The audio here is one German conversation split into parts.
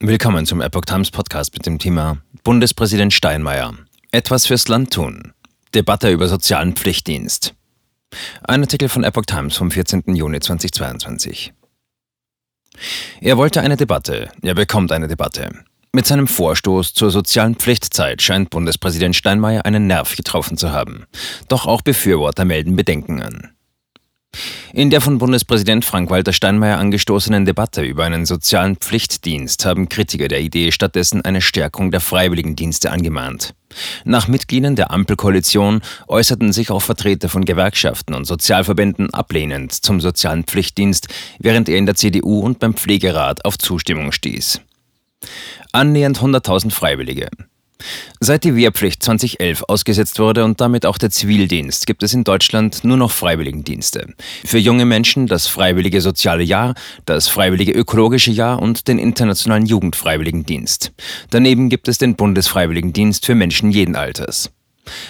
Willkommen zum Epoch Times Podcast mit dem Thema Bundespräsident Steinmeier. Etwas fürs Land tun. Debatte über sozialen Pflichtdienst. Ein Artikel von Epoch Times vom 14. Juni 2022. Er wollte eine Debatte, er bekommt eine Debatte. Mit seinem Vorstoß zur sozialen Pflichtzeit scheint Bundespräsident Steinmeier einen Nerv getroffen zu haben. Doch auch Befürworter melden Bedenken an. In der von Bundespräsident Frank-Walter Steinmeier angestoßenen Debatte über einen sozialen Pflichtdienst haben Kritiker der Idee stattdessen eine Stärkung der Freiwilligendienste angemahnt. Nach Mitgliedern der Ampelkoalition äußerten sich auch Vertreter von Gewerkschaften und Sozialverbänden ablehnend zum sozialen Pflichtdienst, während er in der CDU und beim Pflegerat auf Zustimmung stieß. Annähernd 100.000 Freiwillige. Seit die Wehrpflicht 2011 ausgesetzt wurde und damit auch der Zivildienst, gibt es in Deutschland nur noch Freiwilligendienste. Für junge Menschen das Freiwillige Soziale Jahr, das Freiwillige Ökologische Jahr und den Internationalen Jugendfreiwilligendienst. Daneben gibt es den Bundesfreiwilligendienst für Menschen jeden Alters.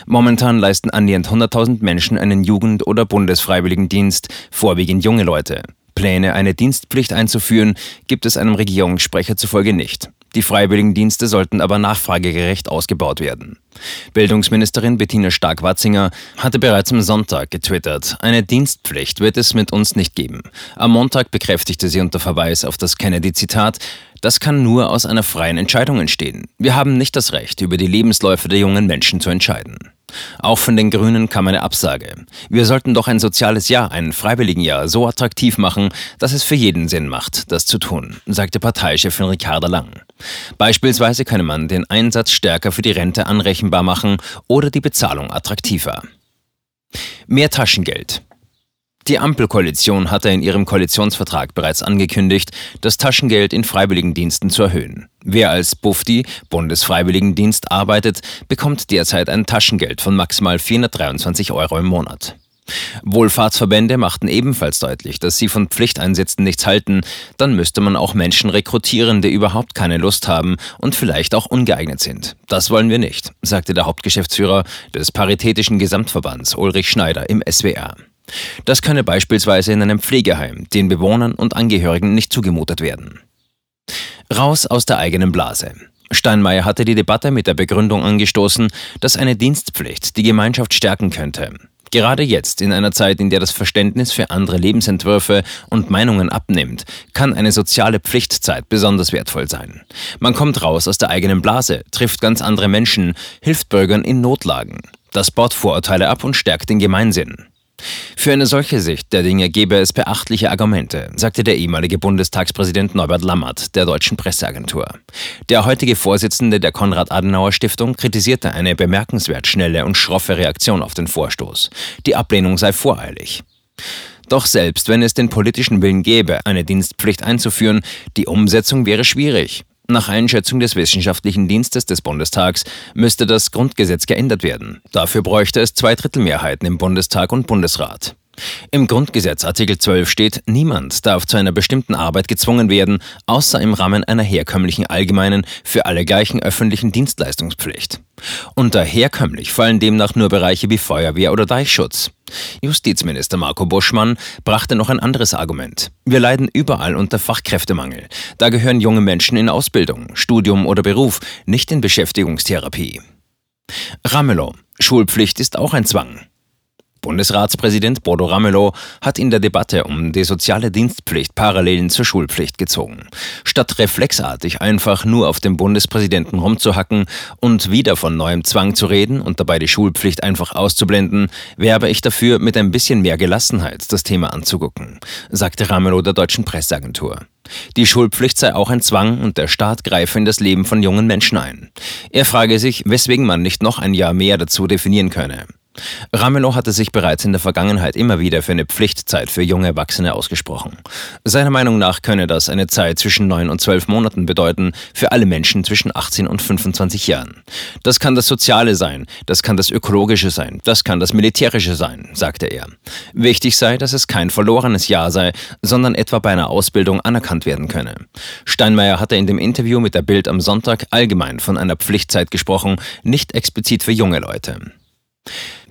Momentan leisten annähernd 100.000 Menschen einen Jugend- oder Bundesfreiwilligendienst, vorwiegend junge Leute. Pläne, eine Dienstpflicht einzuführen, gibt es einem Regierungssprecher zufolge nicht. Die Freiwilligendienste sollten aber nachfragegerecht ausgebaut werden. Bildungsministerin Bettina Stark-Watzinger hatte bereits am Sonntag getwittert, eine Dienstpflicht wird es mit uns nicht geben. Am Montag bekräftigte sie unter Verweis auf das Kennedy-Zitat, das kann nur aus einer freien Entscheidung entstehen. Wir haben nicht das Recht, über die Lebensläufe der jungen Menschen zu entscheiden. Auch von den Grünen kam eine Absage. Wir sollten doch ein soziales Jahr, ein Freiwilligenjahr so attraktiv machen, dass es für jeden Sinn macht, das zu tun, sagte Parteichefin Ricarda Lang. Beispielsweise könne man den Einsatz stärker für die Rente anrechenbar machen oder die Bezahlung attraktiver. Mehr Taschengeld. Die Ampelkoalition hatte in ihrem Koalitionsvertrag bereits angekündigt, das Taschengeld in Freiwilligendiensten zu erhöhen. Wer als Bufdi, Bundesfreiwilligendienst, arbeitet, bekommt derzeit ein Taschengeld von maximal 423 Euro im Monat. Wohlfahrtsverbände machten ebenfalls deutlich, dass sie von Pflichteinsätzen nichts halten, dann müsste man auch Menschen rekrutieren, die überhaupt keine Lust haben und vielleicht auch ungeeignet sind. Das wollen wir nicht, sagte der Hauptgeschäftsführer des Paritätischen Gesamtverbands Ulrich Schneider im SWR. Das könne beispielsweise in einem Pflegeheim den Bewohnern und Angehörigen nicht zugemutet werden. Raus aus der eigenen Blase. Steinmeier hatte die Debatte mit der Begründung angestoßen, dass eine Dienstpflicht die Gemeinschaft stärken könnte. Gerade jetzt, in einer Zeit, in der das Verständnis für andere Lebensentwürfe und Meinungen abnimmt, kann eine soziale Pflichtzeit besonders wertvoll sein. Man kommt raus aus der eigenen Blase, trifft ganz andere Menschen, hilft Bürgern in Notlagen. Das baut Vorurteile ab und stärkt den Gemeinsinn. Für eine solche Sicht der Dinge gäbe es beachtliche Argumente, sagte der ehemalige Bundestagspräsident Norbert Lammert der deutschen Presseagentur. Der heutige Vorsitzende der Konrad-Adenauer-Stiftung kritisierte eine bemerkenswert schnelle und schroffe Reaktion auf den Vorstoß. Die Ablehnung sei voreilig. Doch selbst wenn es den politischen Willen gäbe, eine Dienstpflicht einzuführen, die Umsetzung wäre schwierig. Nach Einschätzung des Wissenschaftlichen Dienstes des Bundestags müsste das Grundgesetz geändert werden. Dafür bräuchte es Zweidrittelmehrheiten im Bundestag und Bundesrat. Im Grundgesetz Artikel 12 steht, niemand darf zu einer bestimmten Arbeit gezwungen werden, außer im Rahmen einer herkömmlichen allgemeinen, für alle gleichen öffentlichen Dienstleistungspflicht. Unter herkömmlich fallen demnach nur Bereiche wie Feuerwehr oder Deichschutz. Justizminister Marco Buschmann brachte noch ein anderes Argument. Wir leiden überall unter Fachkräftemangel. Da gehören junge Menschen in Ausbildung, Studium oder Beruf, nicht in Beschäftigungstherapie. Ramelow. Schulpflicht ist auch ein Zwang. Bundesratspräsident Bodo Ramelow hat in der Debatte um die soziale Dienstpflicht Parallelen zur Schulpflicht gezogen. Statt reflexartig einfach nur auf dem Bundespräsidenten rumzuhacken und wieder von neuem Zwang zu reden und dabei die Schulpflicht einfach auszublenden, werbe ich dafür, mit ein bisschen mehr Gelassenheit das Thema anzugucken, sagte Ramelow der deutschen Presseagentur. Die Schulpflicht sei auch ein Zwang und der Staat greife in das Leben von jungen Menschen ein. Er frage sich, weswegen man nicht noch ein Jahr mehr dazu definieren könne. Ramelow hatte sich bereits in der Vergangenheit immer wieder für eine Pflichtzeit für junge Erwachsene ausgesprochen. Seiner Meinung nach könne das eine Zeit zwischen neun und zwölf Monaten bedeuten für alle Menschen zwischen 18 und 25 Jahren. Das kann das Soziale sein, das kann das Ökologische sein, das kann das Militärische sein, sagte er. Wichtig sei, dass es kein verlorenes Jahr sei, sondern etwa bei einer Ausbildung anerkannt werden könne. Steinmeier hatte in dem Interview mit der Bild am Sonntag allgemein von einer Pflichtzeit gesprochen, nicht explizit für junge Leute.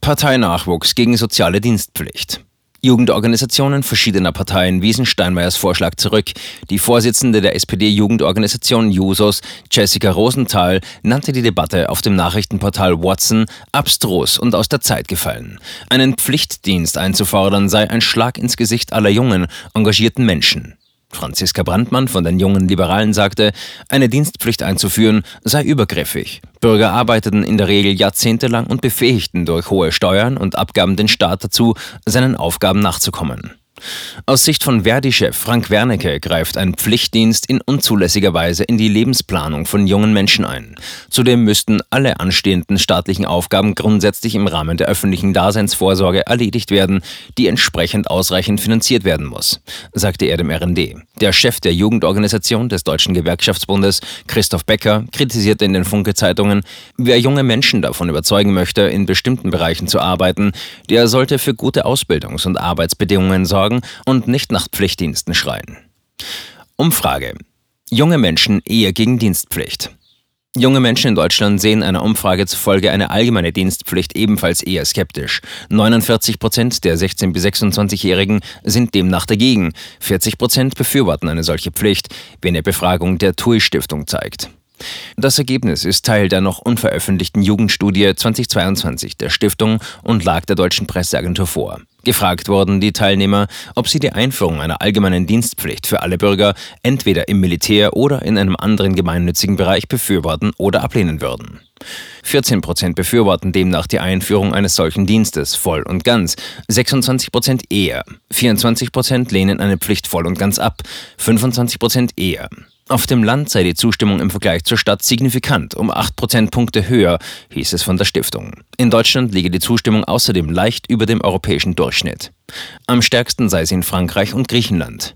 Parteinachwuchs gegen soziale Dienstpflicht. Jugendorganisationen verschiedener Parteien wiesen Steinmeiers Vorschlag zurück. Die Vorsitzende der SPD-Jugendorganisation Jusos, Jessica Rosenthal, nannte die Debatte auf dem Nachrichtenportal Watson abstrus und aus der Zeit gefallen. Einen Pflichtdienst einzufordern sei ein Schlag ins Gesicht aller jungen, engagierten Menschen. Franziska Brandmann von den Jungen Liberalen sagte, eine Dienstpflicht einzuführen sei übergriffig. Bürger arbeiteten in der Regel jahrzehntelang und befähigten durch hohe Steuern und Abgaben den Staat dazu, seinen Aufgaben nachzukommen. Aus Sicht von Verdi-Chef Frank Wernicke greift ein Pflichtdienst in unzulässiger Weise in die Lebensplanung von jungen Menschen ein. Zudem müssten alle anstehenden staatlichen Aufgaben grundsätzlich im Rahmen der öffentlichen Daseinsvorsorge erledigt werden, die entsprechend ausreichend finanziert werden muss, sagte er dem RND. Der Chef der Jugendorganisation des Deutschen Gewerkschaftsbundes, Christoph Becker, kritisierte in den Funke-Zeitungen, wer junge Menschen davon überzeugen möchte, in bestimmten Bereichen zu arbeiten, der sollte für gute Ausbildungs- und Arbeitsbedingungen sorgen sorgen und nicht nach Pflichtdiensten schreien. Umfrage. Junge Menschen eher gegen Dienstpflicht. Junge Menschen in Deutschland sehen einer Umfrage zufolge eine allgemeine Dienstpflicht ebenfalls eher skeptisch. 49 Prozent der 16- bis 26-Jährigen sind demnach dagegen. 40 Prozent befürworten eine solche Pflicht, wie eine Befragung der TUI-Stiftung zeigt. Das Ergebnis ist Teil der noch unveröffentlichten Jugendstudie 2022 der Stiftung und lag der deutschen Presseagentur vor. Gefragt wurden die Teilnehmer, ob sie die Einführung einer allgemeinen Dienstpflicht für alle Bürger entweder im Militär oder in einem anderen gemeinnützigen Bereich befürworten oder ablehnen würden. 14 Prozent befürworten demnach die Einführung eines solchen Dienstes voll und ganz, 26 Prozent eher, 24 Prozent lehnen eine Pflicht voll und ganz ab, 25 Prozent eher. Auf dem Land sei die Zustimmung im Vergleich zur Stadt signifikant, um 8 Prozentpunkte höher, hieß es von der Stiftung. In Deutschland liege die Zustimmung außerdem leicht über dem europäischen Durchschnitt. Am stärksten sei sie in Frankreich und Griechenland.